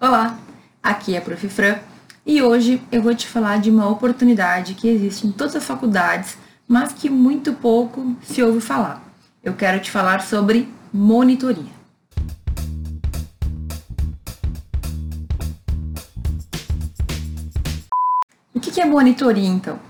Olá, aqui é a Prof. Fran e hoje eu vou te falar de uma oportunidade que existe em todas as faculdades, mas que muito pouco se ouve falar. Eu quero te falar sobre monitoria. O que é monitoria então?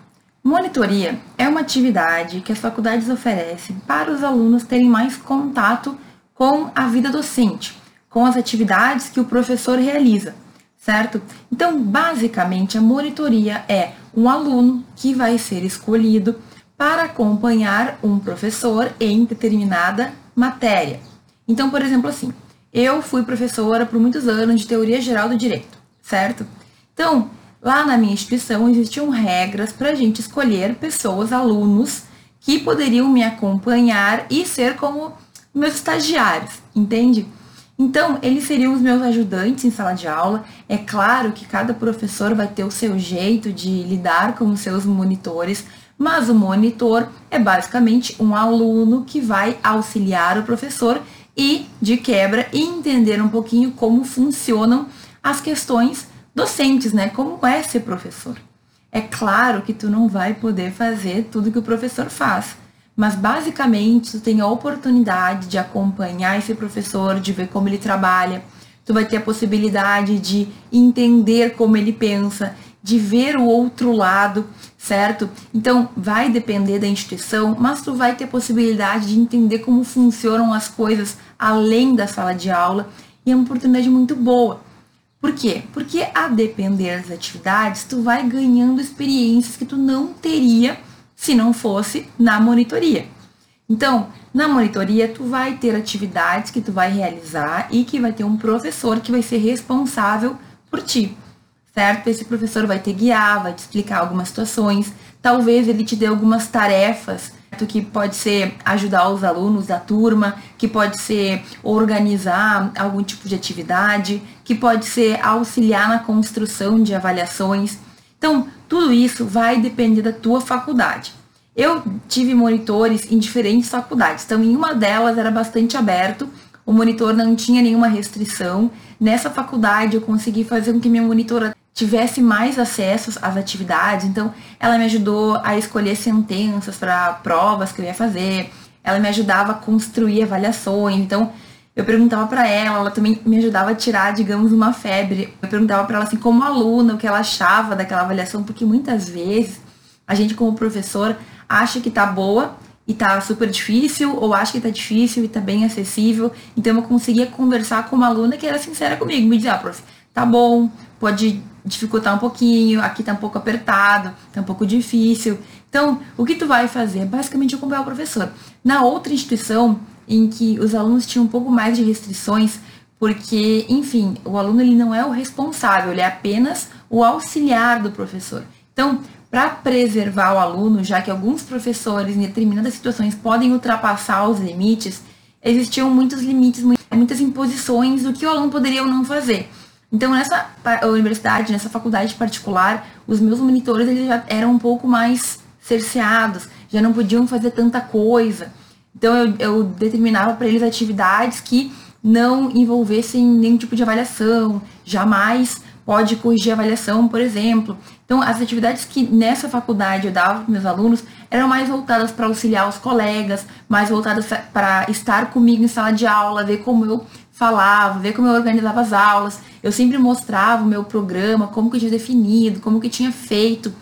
Monitoria é uma atividade que as faculdades oferecem para os alunos terem mais contato com a vida docente com as atividades que o professor realiza, certo? Então, basicamente, a monitoria é um aluno que vai ser escolhido para acompanhar um professor em determinada matéria. Então, por exemplo, assim, eu fui professora por muitos anos de teoria geral do direito, certo? Então, lá na minha instituição existiam regras para a gente escolher pessoas, alunos, que poderiam me acompanhar e ser como meus estagiários, entende? Então, eles seriam os meus ajudantes em sala de aula. É claro que cada professor vai ter o seu jeito de lidar com os seus monitores, mas o monitor é basicamente um aluno que vai auxiliar o professor e, de quebra, entender um pouquinho como funcionam as questões docentes, né? Como é ser professor. É claro que tu não vai poder fazer tudo que o professor faz mas basicamente tu tem a oportunidade de acompanhar esse professor, de ver como ele trabalha, tu vai ter a possibilidade de entender como ele pensa, de ver o outro lado, certo? Então vai depender da instituição, mas tu vai ter a possibilidade de entender como funcionam as coisas além da sala de aula e é uma oportunidade muito boa. Por quê? Porque a depender das atividades, tu vai ganhando experiências que tu não teria se não fosse na monitoria. Então, na monitoria, tu vai ter atividades que tu vai realizar e que vai ter um professor que vai ser responsável por ti, certo? Esse professor vai te guiar, vai te explicar algumas situações, talvez ele te dê algumas tarefas que pode ser ajudar os alunos da turma, que pode ser organizar algum tipo de atividade, que pode ser auxiliar na construção de avaliações. Então, tudo isso vai depender da tua faculdade. Eu tive monitores em diferentes faculdades, então em uma delas era bastante aberto, o monitor não tinha nenhuma restrição. Nessa faculdade eu consegui fazer com que minha monitora tivesse mais acesso às atividades, então ela me ajudou a escolher sentenças para provas que eu ia fazer, ela me ajudava a construir avaliações, então eu perguntava para ela, ela também me ajudava a tirar, digamos, uma febre. Eu perguntava para ela assim, como aluna, o que ela achava daquela avaliação, porque muitas vezes a gente como professor acha que tá boa e tá super difícil, ou acha que tá difícil e tá bem acessível. Então eu conseguia conversar com uma aluna que era sincera comigo, me dizia, ah, prof, tá bom, pode dificultar um pouquinho, aqui tá um pouco apertado, tá um pouco difícil. Então, o que tu vai fazer? Basicamente acompanhar o professor. Na outra instituição, em que os alunos tinham um pouco mais de restrições, porque, enfim, o aluno ele não é o responsável, ele é apenas o auxiliar do professor. Então, para preservar o aluno, já que alguns professores em determinadas situações podem ultrapassar os limites, existiam muitos limites, muitas imposições do que o aluno poderia ou não fazer. Então, nessa universidade, nessa faculdade particular, os meus monitores eles já eram um pouco mais cerceados, já não podiam fazer tanta coisa. Então eu, eu determinava para eles atividades que não envolvessem nenhum tipo de avaliação, jamais pode corrigir avaliação, por exemplo. Então, as atividades que nessa faculdade eu dava para meus alunos eram mais voltadas para auxiliar os colegas, mais voltadas para estar comigo em sala de aula, ver como eu falava, ver como eu organizava as aulas. Eu sempre mostrava o meu programa, como que eu tinha definido, como que eu tinha feito.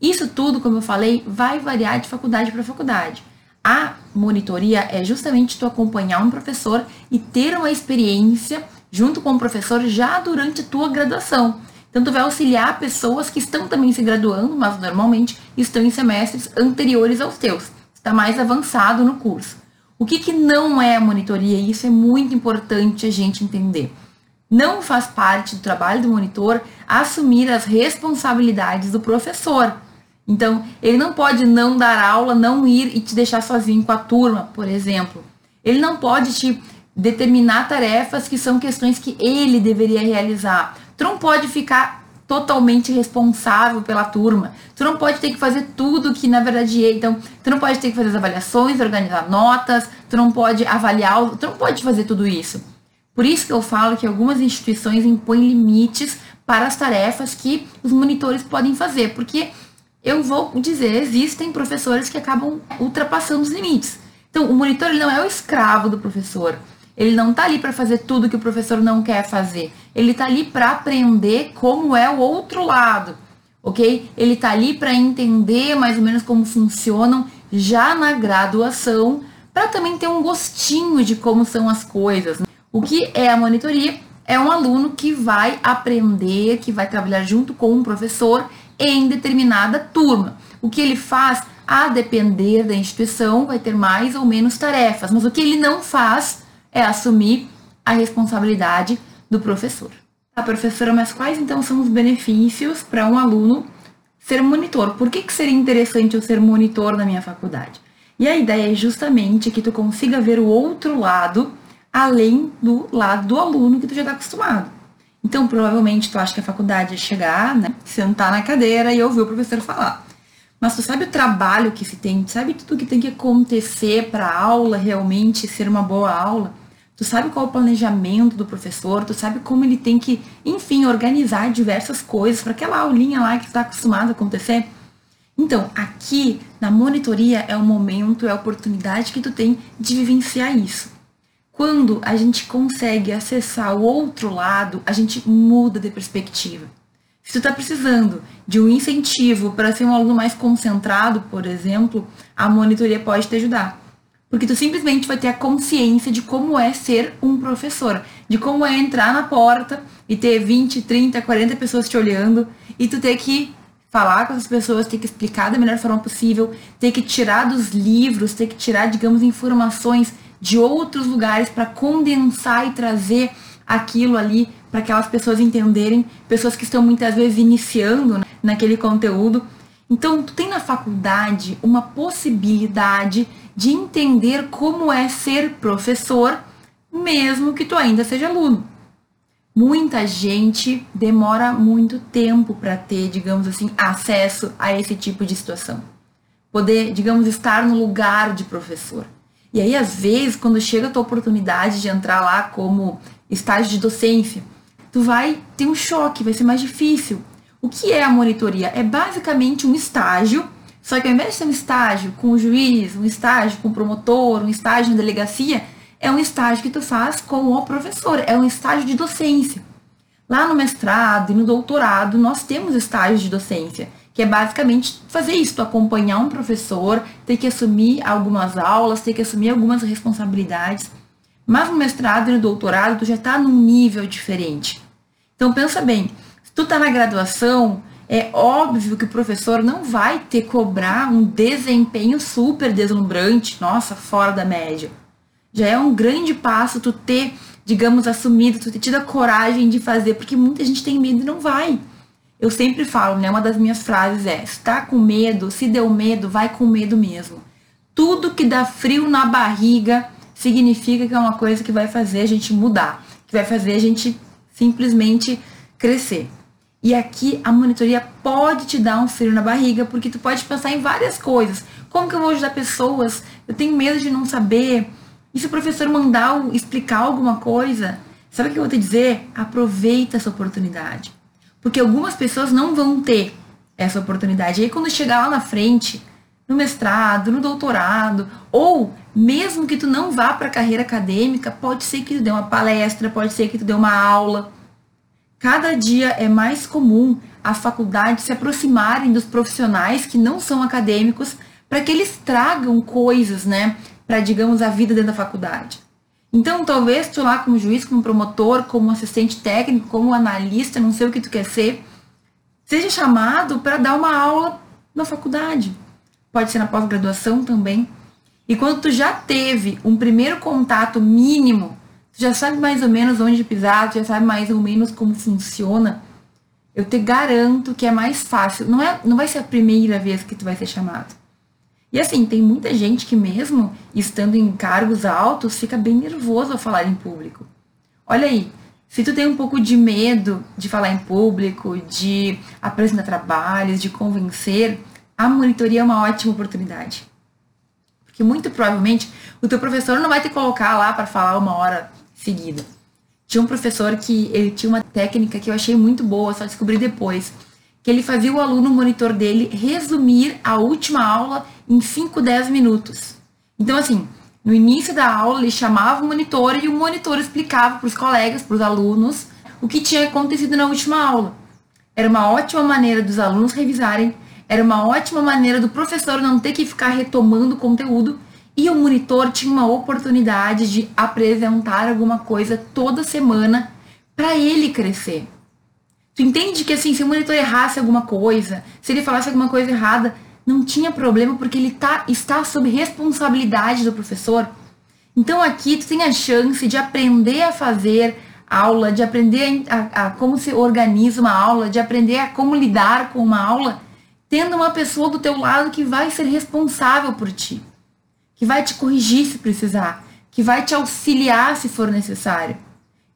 Isso tudo, como eu falei, vai variar de faculdade para faculdade. A monitoria é justamente tu acompanhar um professor e ter uma experiência junto com o professor já durante a tua graduação. Então, tu vai auxiliar pessoas que estão também se graduando, mas normalmente estão em semestres anteriores aos teus. Está mais avançado no curso. O que, que não é a monitoria? Isso é muito importante a gente entender. Não faz parte do trabalho do monitor assumir as responsabilidades do professor. Então, ele não pode não dar aula, não ir e te deixar sozinho com a turma, por exemplo. Ele não pode te determinar tarefas que são questões que ele deveria realizar. Tu não pode ficar totalmente responsável pela turma. Tu não pode ter que fazer tudo que na verdade é. Então, tu não pode ter que fazer as avaliações, organizar notas, tu não pode avaliar, tu não pode fazer tudo isso. Por isso que eu falo que algumas instituições impõem limites para as tarefas que os monitores podem fazer, porque eu vou dizer, existem professores que acabam ultrapassando os limites. Então, o monitor ele não é o escravo do professor. Ele não está ali para fazer tudo que o professor não quer fazer. Ele está ali para aprender como é o outro lado, ok? Ele está ali para entender mais ou menos como funcionam já na graduação, para também ter um gostinho de como são as coisas. Né? O que é a monitoria? É um aluno que vai aprender, que vai trabalhar junto com um professor em determinada turma. O que ele faz, a depender da instituição, vai ter mais ou menos tarefas, mas o que ele não faz é assumir a responsabilidade do professor. A tá, professora, mas quais então são os benefícios para um aluno ser monitor? Por que, que seria interessante eu ser monitor na minha faculdade? E a ideia é justamente que tu consiga ver o outro lado, além do lado do aluno que tu já está acostumado. Então, provavelmente, tu acha que a faculdade é chegar, né, sentar na cadeira e ouvir o professor falar. Mas tu sabe o trabalho que se tem, tu sabe tudo que tem que acontecer para a aula realmente ser uma boa aula? Tu sabe qual é o planejamento do professor, tu sabe como ele tem que, enfim, organizar diversas coisas para aquela aulinha lá que está acostumado a acontecer. Então, aqui na monitoria é o momento, é a oportunidade que tu tem de vivenciar isso. Quando a gente consegue acessar o outro lado, a gente muda de perspectiva. Se tu está precisando de um incentivo para ser um aluno mais concentrado, por exemplo, a monitoria pode te ajudar. Porque tu simplesmente vai ter a consciência de como é ser um professor, de como é entrar na porta e ter 20, 30, 40 pessoas te olhando e tu ter que falar com essas pessoas, ter que explicar da melhor forma possível, ter que tirar dos livros, ter que tirar, digamos, informações de outros lugares para condensar e trazer aquilo ali para aquelas pessoas entenderem, pessoas que estão muitas vezes iniciando né, naquele conteúdo. Então, tu tem na faculdade uma possibilidade de entender como é ser professor, mesmo que tu ainda seja aluno. Muita gente demora muito tempo para ter, digamos assim, acesso a esse tipo de situação. Poder, digamos, estar no lugar de professor. E aí, às vezes, quando chega a tua oportunidade de entrar lá como estágio de docência, tu vai ter um choque, vai ser mais difícil. O que é a monitoria? É basicamente um estágio só que ao invés de ser um estágio com o juiz, um estágio com o promotor, um estágio na delegacia, é um estágio que tu faz com o professor, é um estágio de docência. Lá no mestrado e no doutorado, nós temos estágios de docência, que é basicamente fazer isso, acompanhar um professor, ter que assumir algumas aulas, ter que assumir algumas responsabilidades. Mas no mestrado e no doutorado, tu já está num nível diferente. Então pensa bem, se tu está na graduação, é óbvio que o professor não vai ter cobrar um desempenho super deslumbrante, nossa, fora da média. Já é um grande passo tu ter, digamos, assumido, tu ter tido a coragem de fazer, porque muita gente tem medo e não vai. Eu sempre falo, né? Uma das minhas frases é: se tá com medo, se deu medo, vai com medo mesmo. Tudo que dá frio na barriga significa que é uma coisa que vai fazer a gente mudar, que vai fazer a gente simplesmente crescer. E aqui a monitoria pode te dar um frio na barriga, porque tu pode pensar em várias coisas. Como que eu vou ajudar pessoas? Eu tenho medo de não saber. E se o professor mandar explicar alguma coisa, sabe o que eu vou te dizer? Aproveita essa oportunidade. Porque algumas pessoas não vão ter essa oportunidade. E aí quando chegar lá na frente, no mestrado, no doutorado, ou mesmo que tu não vá para a carreira acadêmica, pode ser que tu dê uma palestra, pode ser que tu dê uma aula Cada dia é mais comum as faculdades se aproximarem dos profissionais que não são acadêmicos para que eles tragam coisas, né, para digamos a vida dentro da faculdade. Então, talvez tu lá como juiz, como promotor, como assistente técnico, como analista, não sei o que tu quer ser, seja chamado para dar uma aula na faculdade. Pode ser na pós-graduação também. E quando tu já teve um primeiro contato mínimo tu já sabe mais ou menos onde pisar, tu já sabe mais ou menos como funciona, eu te garanto que é mais fácil. Não, é, não vai ser a primeira vez que tu vai ser chamado. E assim, tem muita gente que mesmo estando em cargos altos, fica bem nervoso ao falar em público. Olha aí, se tu tem um pouco de medo de falar em público, de apresentar trabalhos, de convencer, a monitoria é uma ótima oportunidade. Porque muito provavelmente o teu professor não vai te colocar lá para falar uma hora seguida. Tinha um professor que ele tinha uma técnica que eu achei muito boa, só descobri depois, que ele fazia o aluno monitor dele resumir a última aula em 5, 10 minutos. Então assim, no início da aula ele chamava o monitor e o monitor explicava para os colegas, para os alunos, o que tinha acontecido na última aula. Era uma ótima maneira dos alunos revisarem, era uma ótima maneira do professor não ter que ficar retomando o conteúdo e o monitor tinha uma oportunidade de apresentar alguma coisa toda semana para ele crescer. Tu entende que assim, se o monitor errasse alguma coisa, se ele falasse alguma coisa errada, não tinha problema porque ele tá, está sob responsabilidade do professor. Então aqui tu tem a chance de aprender a fazer aula, de aprender a, a, a como se organiza uma aula, de aprender a como lidar com uma aula, tendo uma pessoa do teu lado que vai ser responsável por ti que vai te corrigir se precisar, que vai te auxiliar se for necessário.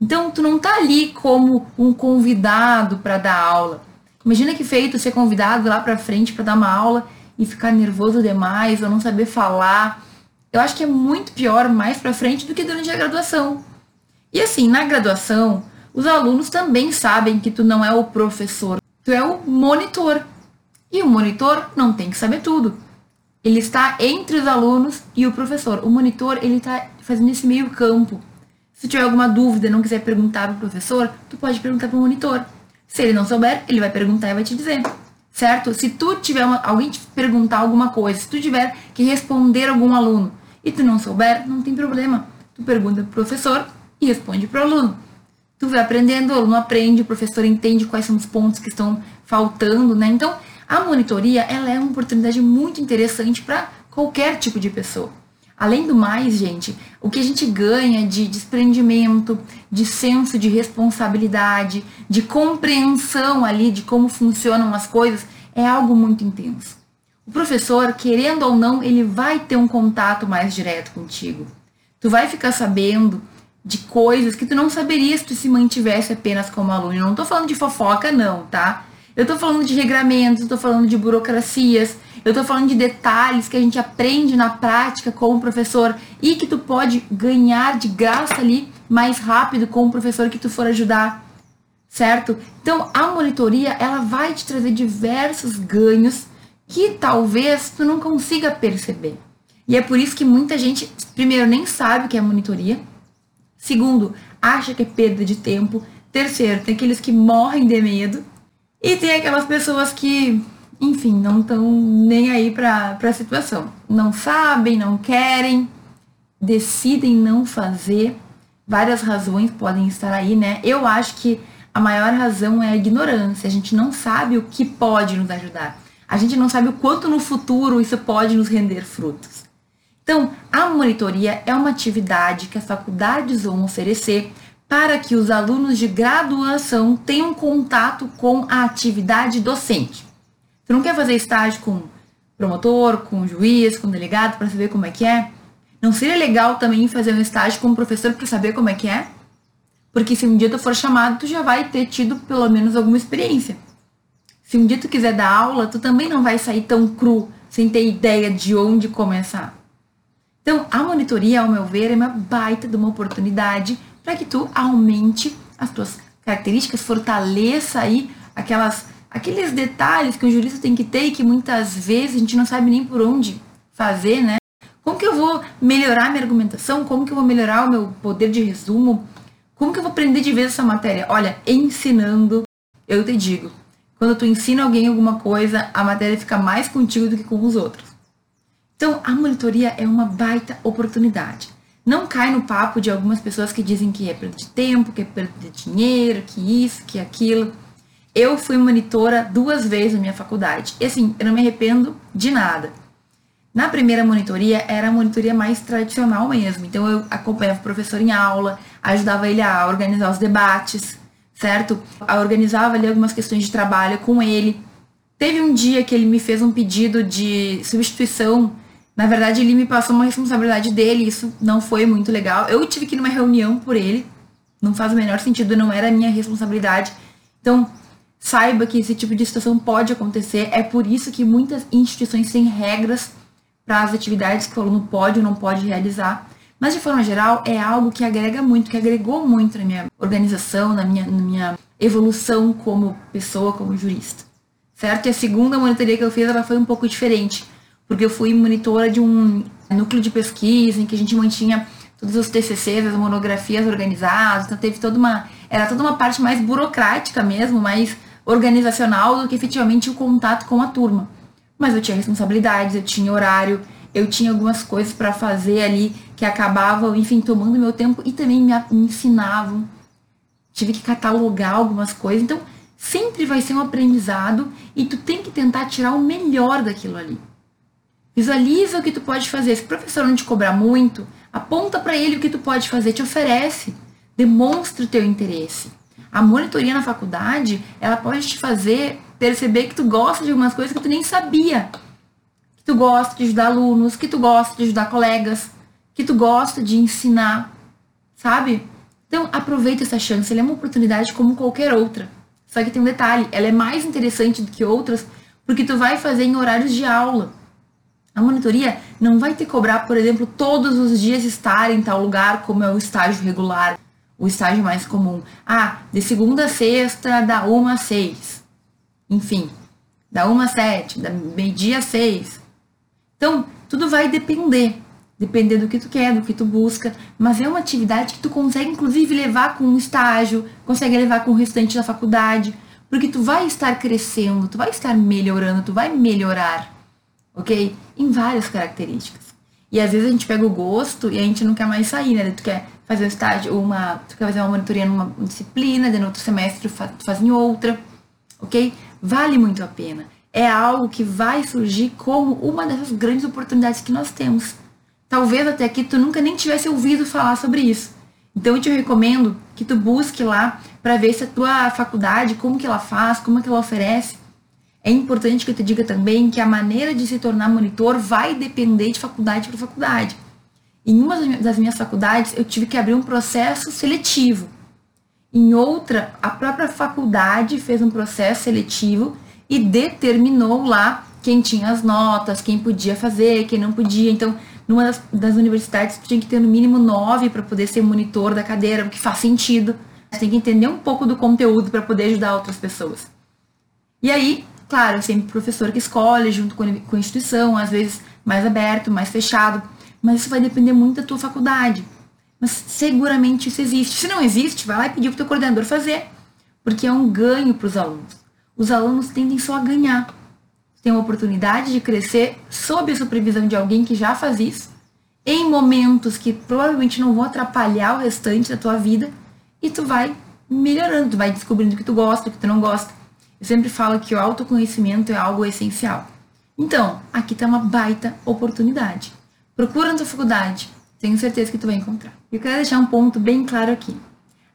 Então, tu não tá ali como um convidado para dar aula. Imagina que feito ser convidado lá para frente para dar uma aula e ficar nervoso demais ou não saber falar. Eu acho que é muito pior mais para frente do que durante a graduação. E assim, na graduação, os alunos também sabem que tu não é o professor, tu é o monitor. E o monitor não tem que saber tudo ele está entre os alunos e o professor. O monitor, ele está fazendo esse meio campo. Se tiver alguma dúvida não quiser perguntar para o professor, tu pode perguntar para o monitor. Se ele não souber, ele vai perguntar e vai te dizer. Certo? Se tu tiver uma, alguém te perguntar alguma coisa, se tu tiver que responder algum aluno e tu não souber, não tem problema. Tu pergunta para o professor e responde para o aluno. Tu vai aprendendo, o aluno aprende, o professor entende quais são os pontos que estão faltando, né? Então, a monitoria ela é uma oportunidade muito interessante para qualquer tipo de pessoa. Além do mais, gente, o que a gente ganha de desprendimento, de senso de responsabilidade, de compreensão ali de como funcionam as coisas, é algo muito intenso. O professor, querendo ou não, ele vai ter um contato mais direto contigo. Tu vai ficar sabendo de coisas que tu não saberia se tu se mantivesse apenas como aluno. Eu não tô falando de fofoca, não, tá? Eu estou falando de regramentos, eu estou falando de burocracias, eu estou falando de detalhes que a gente aprende na prática com o professor e que tu pode ganhar de graça ali mais rápido com o professor que tu for ajudar, certo? Então, a monitoria, ela vai te trazer diversos ganhos que talvez tu não consiga perceber. E é por isso que muita gente, primeiro, nem sabe o que é monitoria. Segundo, acha que é perda de tempo. Terceiro, tem aqueles que morrem de medo e tem aquelas pessoas que, enfim, não estão nem aí para a situação. Não sabem, não querem, decidem não fazer. Várias razões podem estar aí, né? Eu acho que a maior razão é a ignorância. A gente não sabe o que pode nos ajudar. A gente não sabe o quanto no futuro isso pode nos render frutos. Então, a monitoria é uma atividade que as faculdades vão oferecer para que os alunos de graduação tenham contato com a atividade docente. Você não quer fazer estágio com promotor, com juiz, com delegado para saber como é que é? Não seria legal também fazer um estágio com professor para saber como é que é? Porque se um dia tu for chamado, tu já vai ter tido pelo menos alguma experiência. Se um dia tu quiser dar aula, tu também não vai sair tão cru, sem ter ideia de onde começar. Então, a monitoria, ao meu ver, é uma baita de uma oportunidade para que tu aumente as tuas características, fortaleça aí aquelas, aqueles detalhes que o jurista tem que ter e que muitas vezes a gente não sabe nem por onde fazer, né? Como que eu vou melhorar minha argumentação? Como que eu vou melhorar o meu poder de resumo? Como que eu vou aprender de vez essa matéria? Olha, ensinando, eu te digo, quando tu ensina alguém alguma coisa, a matéria fica mais contigo do que com os outros. Então, a monitoria é uma baita oportunidade não cai no papo de algumas pessoas que dizem que é perda de tempo, que é perda de dinheiro, que isso, que aquilo. Eu fui monitora duas vezes na minha faculdade. E assim, eu não me arrependo de nada. Na primeira monitoria, era a monitoria mais tradicional mesmo. Então, eu acompanhava o professor em aula, ajudava ele a organizar os debates, certo? Eu organizava ali algumas questões de trabalho com ele. Teve um dia que ele me fez um pedido de substituição na verdade, ele me passou uma responsabilidade dele, isso não foi muito legal. Eu tive que ir numa reunião por ele, não faz o menor sentido, não era minha responsabilidade. Então, saiba que esse tipo de situação pode acontecer. É por isso que muitas instituições têm regras para as atividades que o aluno pode ou não pode realizar, Mas de forma geral, é algo que agrega muito, que agregou muito na minha organização, na minha, na minha evolução como pessoa, como jurista. Certo? E a segunda monitoria que eu fiz, ela foi um pouco diferente, porque eu fui monitora de um núcleo de pesquisa em que a gente mantinha todos os TCCs, as monografias organizadas, então teve toda uma, era toda uma parte mais burocrática mesmo, mais organizacional do que efetivamente o contato com a turma. Mas eu tinha responsabilidades, eu tinha horário, eu tinha algumas coisas para fazer ali que acabavam, enfim, tomando meu tempo e também me, ensinavam. Tive que catalogar algumas coisas, então sempre vai ser um aprendizado e tu tem que tentar tirar o melhor daquilo ali. Visualiza o que tu pode fazer. Se o professor não te cobrar muito, aponta para ele o que tu pode fazer, te oferece, demonstra o teu interesse. A monitoria na faculdade, ela pode te fazer perceber que tu gosta de algumas coisas que tu nem sabia. Que tu gosta de ajudar alunos, que tu gosta de ajudar colegas, que tu gosta de ensinar, sabe? Então, aproveita essa chance, ela é uma oportunidade como qualquer outra. Só que tem um detalhe, ela é mais interessante do que outras porque tu vai fazer em horários de aula. A monitoria não vai te cobrar, por exemplo, todos os dias estar em tal lugar, como é o estágio regular, o estágio mais comum. Ah, de segunda a sexta, da 1 a 6. Enfim, da 1 a 7, da meio-dia a 6. Então, tudo vai depender. Depender do que tu quer, do que tu busca. Mas é uma atividade que tu consegue, inclusive, levar com um estágio, consegue levar com o restante da faculdade. Porque tu vai estar crescendo, tu vai estar melhorando, tu vai melhorar ok? Em várias características. E às vezes a gente pega o gosto e a gente não quer mais sair, né? Tu quer fazer um estágio, uma, tu quer fazer uma monitoria numa disciplina, de no outro semestre tu faz em outra, ok? Vale muito a pena. É algo que vai surgir como uma dessas grandes oportunidades que nós temos. Talvez até aqui tu nunca nem tivesse ouvido falar sobre isso. Então eu te recomendo que tu busque lá para ver se a tua faculdade, como que ela faz, como que ela oferece, é importante que eu te diga também que a maneira de se tornar monitor vai depender de faculdade para faculdade. Em uma das minhas faculdades, eu tive que abrir um processo seletivo. Em outra, a própria faculdade fez um processo seletivo e determinou lá quem tinha as notas, quem podia fazer, quem não podia. Então, numa das, das universidades, tu tinha que ter no mínimo nove para poder ser monitor da cadeira, o que faz sentido. Você tem que entender um pouco do conteúdo para poder ajudar outras pessoas. E aí, Claro, sempre o professor que escolhe, junto com a instituição, às vezes mais aberto, mais fechado, mas isso vai depender muito da tua faculdade. Mas seguramente isso existe. Se não existe, vai lá e pedir para o teu coordenador fazer, porque é um ganho para os alunos. Os alunos tendem só a ganhar. Tem a oportunidade de crescer sob a supervisão de alguém que já faz isso, em momentos que provavelmente não vão atrapalhar o restante da tua vida, e tu vai melhorando, tu vai descobrindo o que tu gosta, o que tu não gosta. Eu sempre falo que o autoconhecimento é algo essencial. Então, aqui está uma baita oportunidade. Procura na tua faculdade, tenho certeza que tu vai encontrar. Eu quero deixar um ponto bem claro aqui.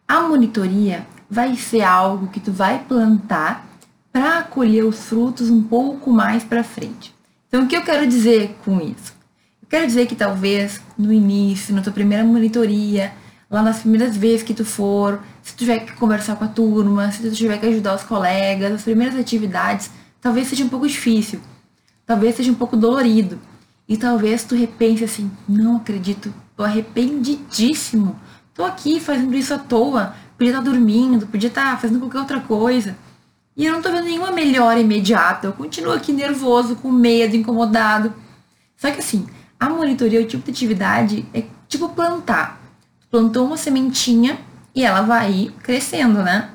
A monitoria vai ser algo que tu vai plantar para colher os frutos um pouco mais para frente. Então, o que eu quero dizer com isso? Eu quero dizer que talvez no início, na tua primeira monitoria, lá nas primeiras vezes que tu for, se tu tiver que conversar com a turma, se tu tiver que ajudar os colegas, as primeiras atividades, talvez seja um pouco difícil, talvez seja um pouco dolorido. E talvez tu repense assim, não acredito, tô arrependidíssimo. Tô aqui fazendo isso à toa, podia estar dormindo, podia estar fazendo qualquer outra coisa. E eu não tô vendo nenhuma melhora imediata, eu continuo aqui nervoso, com medo, incomodado. Só que assim, a monitoria, o tipo de atividade é tipo plantar plantou uma sementinha e ela vai crescendo, né?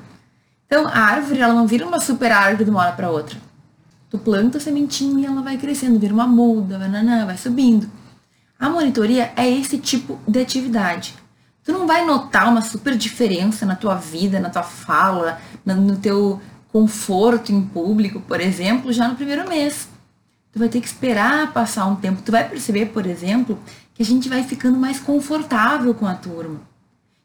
Então, a árvore, ela não vira uma super árvore de uma hora para outra. Tu planta a sementinha e ela vai crescendo, vira uma muda, vai, vai subindo. A monitoria é esse tipo de atividade. Tu não vai notar uma super diferença na tua vida, na tua fala, no teu conforto em público, por exemplo, já no primeiro mês. Tu vai ter que esperar passar um tempo. Tu vai perceber, por exemplo, que a gente vai ficando mais confortável com a turma.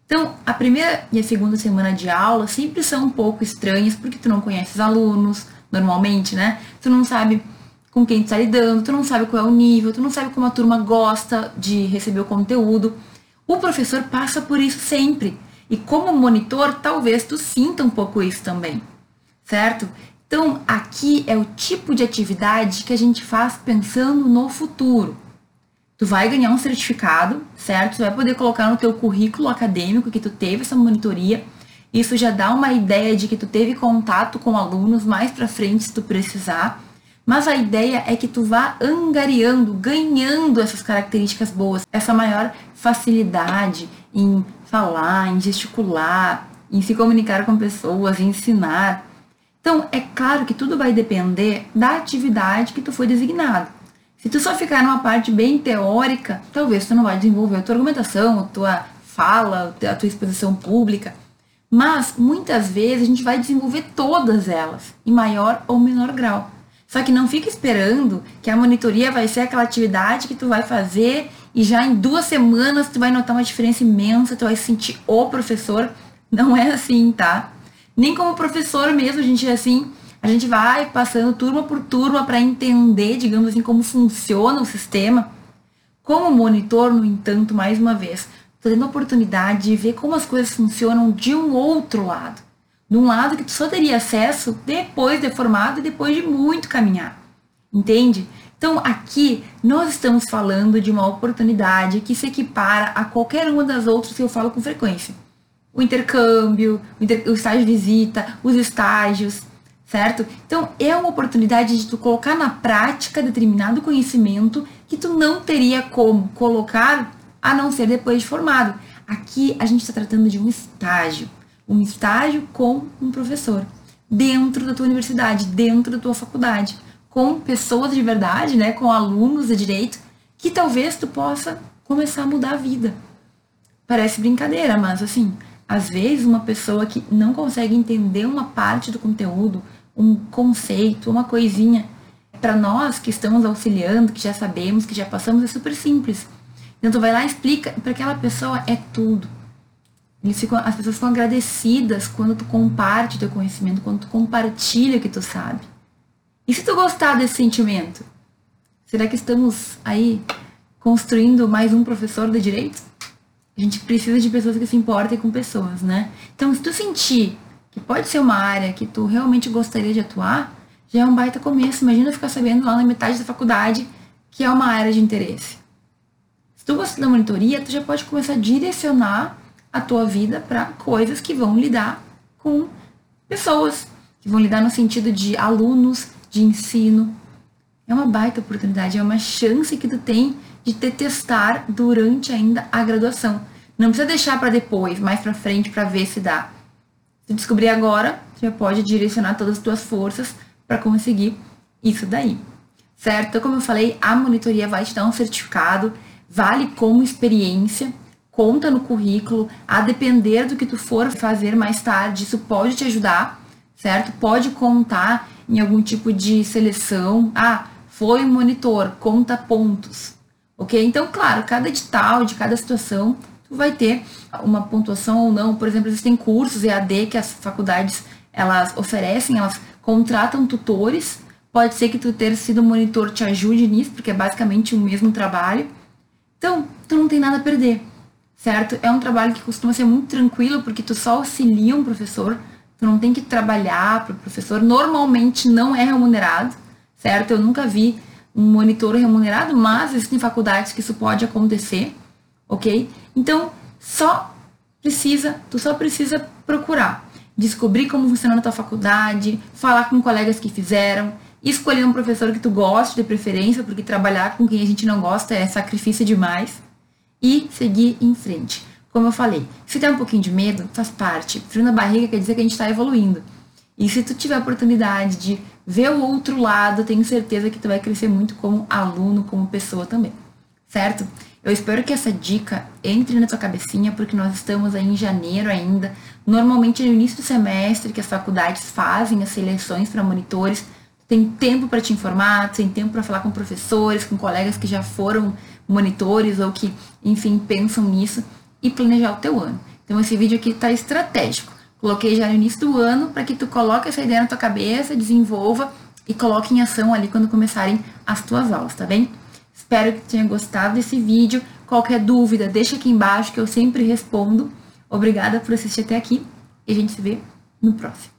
Então, a primeira e a segunda semana de aula sempre são um pouco estranhas, porque tu não conhece os alunos, normalmente, né? Tu não sabe com quem tu tá lidando, tu não sabe qual é o nível, tu não sabe como a turma gosta de receber o conteúdo. O professor passa por isso sempre. E como monitor, talvez tu sinta um pouco isso também, certo? Então, aqui é o tipo de atividade que a gente faz pensando no futuro. Tu vai ganhar um certificado, certo? Tu vai poder colocar no teu currículo acadêmico que tu teve essa monitoria. Isso já dá uma ideia de que tu teve contato com alunos mais para frente se tu precisar. Mas a ideia é que tu vá angariando, ganhando essas características boas, essa maior facilidade em falar, em gesticular, em se comunicar com pessoas, em ensinar. Então, é claro que tudo vai depender da atividade que tu foi designado. Se tu só ficar numa parte bem teórica, talvez tu não vai desenvolver a tua argumentação, a tua fala, a tua exposição pública. Mas muitas vezes a gente vai desenvolver todas elas, em maior ou menor grau. Só que não fica esperando que a monitoria vai ser aquela atividade que tu vai fazer e já em duas semanas tu vai notar uma diferença imensa, tu vai sentir o professor. Não é assim, tá? Nem como professor mesmo, a gente é assim, a gente vai passando turma por turma para entender, digamos assim, como funciona o sistema. Como monitor, no entanto, mais uma vez, tô tendo a oportunidade de ver como as coisas funcionam de um outro lado de um lado que tu só teria acesso depois de formado e depois de muito caminhar. Entende? Então, aqui nós estamos falando de uma oportunidade que se equipara a qualquer uma das outras que eu falo com frequência. O intercâmbio, o, inter... o estágio de visita, os estágios, certo? Então, é uma oportunidade de tu colocar na prática determinado conhecimento que tu não teria como colocar a não ser depois de formado. Aqui a gente está tratando de um estágio um estágio com um professor dentro da tua universidade, dentro da tua faculdade, com pessoas de verdade, né, com alunos de direito, que talvez tu possa começar a mudar a vida. Parece brincadeira, mas assim, às vezes uma pessoa que não consegue entender uma parte do conteúdo, um conceito, uma coisinha, para nós que estamos auxiliando, que já sabemos, que já passamos, é super simples. Então tu vai lá e explica, para aquela pessoa é tudo. Ficam, as pessoas ficam agradecidas quando tu comparte teu conhecimento, quando tu compartilha o que tu sabe. E se tu gostar desse sentimento? Será que estamos aí construindo mais um professor de direito? A gente precisa de pessoas que se importem com pessoas, né? Então, se tu sentir que pode ser uma área que tu realmente gostaria de atuar, já é um baita começo. Imagina ficar sabendo lá na metade da faculdade que é uma área de interesse. Se tu gosta da monitoria, tu já pode começar a direcionar a tua vida para coisas que vão lidar com pessoas, que vão lidar no sentido de alunos, de ensino. É uma baita oportunidade, é uma chance que tu tem de te testar durante ainda a graduação. Não precisa deixar para depois, mais para frente, para ver se dá. Se descobrir agora, você já pode direcionar todas as tuas forças para conseguir isso daí. Certo? Então, como eu falei, a monitoria vai te dar um certificado, vale como experiência, conta no currículo, a depender do que tu for fazer mais tarde, isso pode te ajudar, certo? Pode contar em algum tipo de seleção. Ah, foi monitor, conta pontos. Ok? Então, claro, cada edital de cada situação, tu vai ter uma pontuação ou não. Por exemplo, existem cursos EAD que as faculdades elas oferecem, elas contratam tutores. Pode ser que tu ter sido monitor te ajude nisso, porque é basicamente o mesmo trabalho. Então, tu não tem nada a perder certo? É um trabalho que costuma ser muito tranquilo, porque tu só auxilia um professor, tu não tem que trabalhar para o professor, normalmente não é remunerado, certo? Eu nunca vi um monitor remunerado, mas existem faculdades que isso pode acontecer, ok? Então, só precisa, tu só precisa procurar, descobrir como funciona a tua faculdade, falar com colegas que fizeram, escolher um professor que tu goste de preferência, porque trabalhar com quem a gente não gosta é sacrifício demais, e seguir em frente. Como eu falei, se tem um pouquinho de medo, faz parte. Frio na barriga quer dizer que a gente está evoluindo. E se tu tiver a oportunidade de ver o outro lado, tenho certeza que tu vai crescer muito como aluno, como pessoa também. Certo? Eu espero que essa dica entre na tua cabecinha, porque nós estamos aí em janeiro ainda. Normalmente é no início do semestre que as faculdades fazem as seleções para monitores. Tem tempo para te informar, tem tempo para falar com professores, com colegas que já foram monitores ou que, enfim, pensam nisso e planejar o teu ano. Então esse vídeo aqui está estratégico. Coloquei já no início do ano para que tu coloque essa ideia na tua cabeça, desenvolva e coloque em ação ali quando começarem as tuas aulas, tá bem? Espero que tenha gostado desse vídeo. Qualquer dúvida, deixa aqui embaixo que eu sempre respondo. Obrigada por assistir até aqui e a gente se vê no próximo.